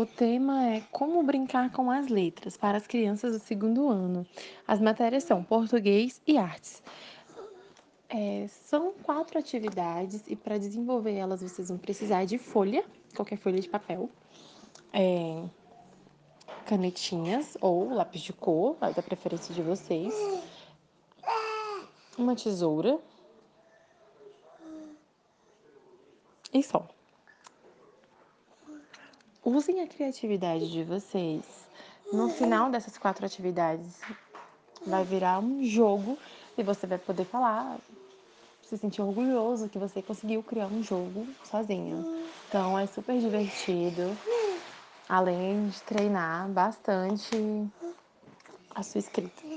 O tema é Como brincar com as letras para as crianças do segundo ano. As matérias são português e artes. É, são quatro atividades e para desenvolver elas vocês vão precisar de folha, qualquer folha de papel, é, canetinhas ou lápis de cor, da preferência de vocês, uma tesoura e só. Usem a criatividade de vocês. No final dessas quatro atividades, vai virar um jogo e você vai poder falar, se sentir orgulhoso que você conseguiu criar um jogo sozinho. Então é super divertido, além de treinar bastante a sua escrita.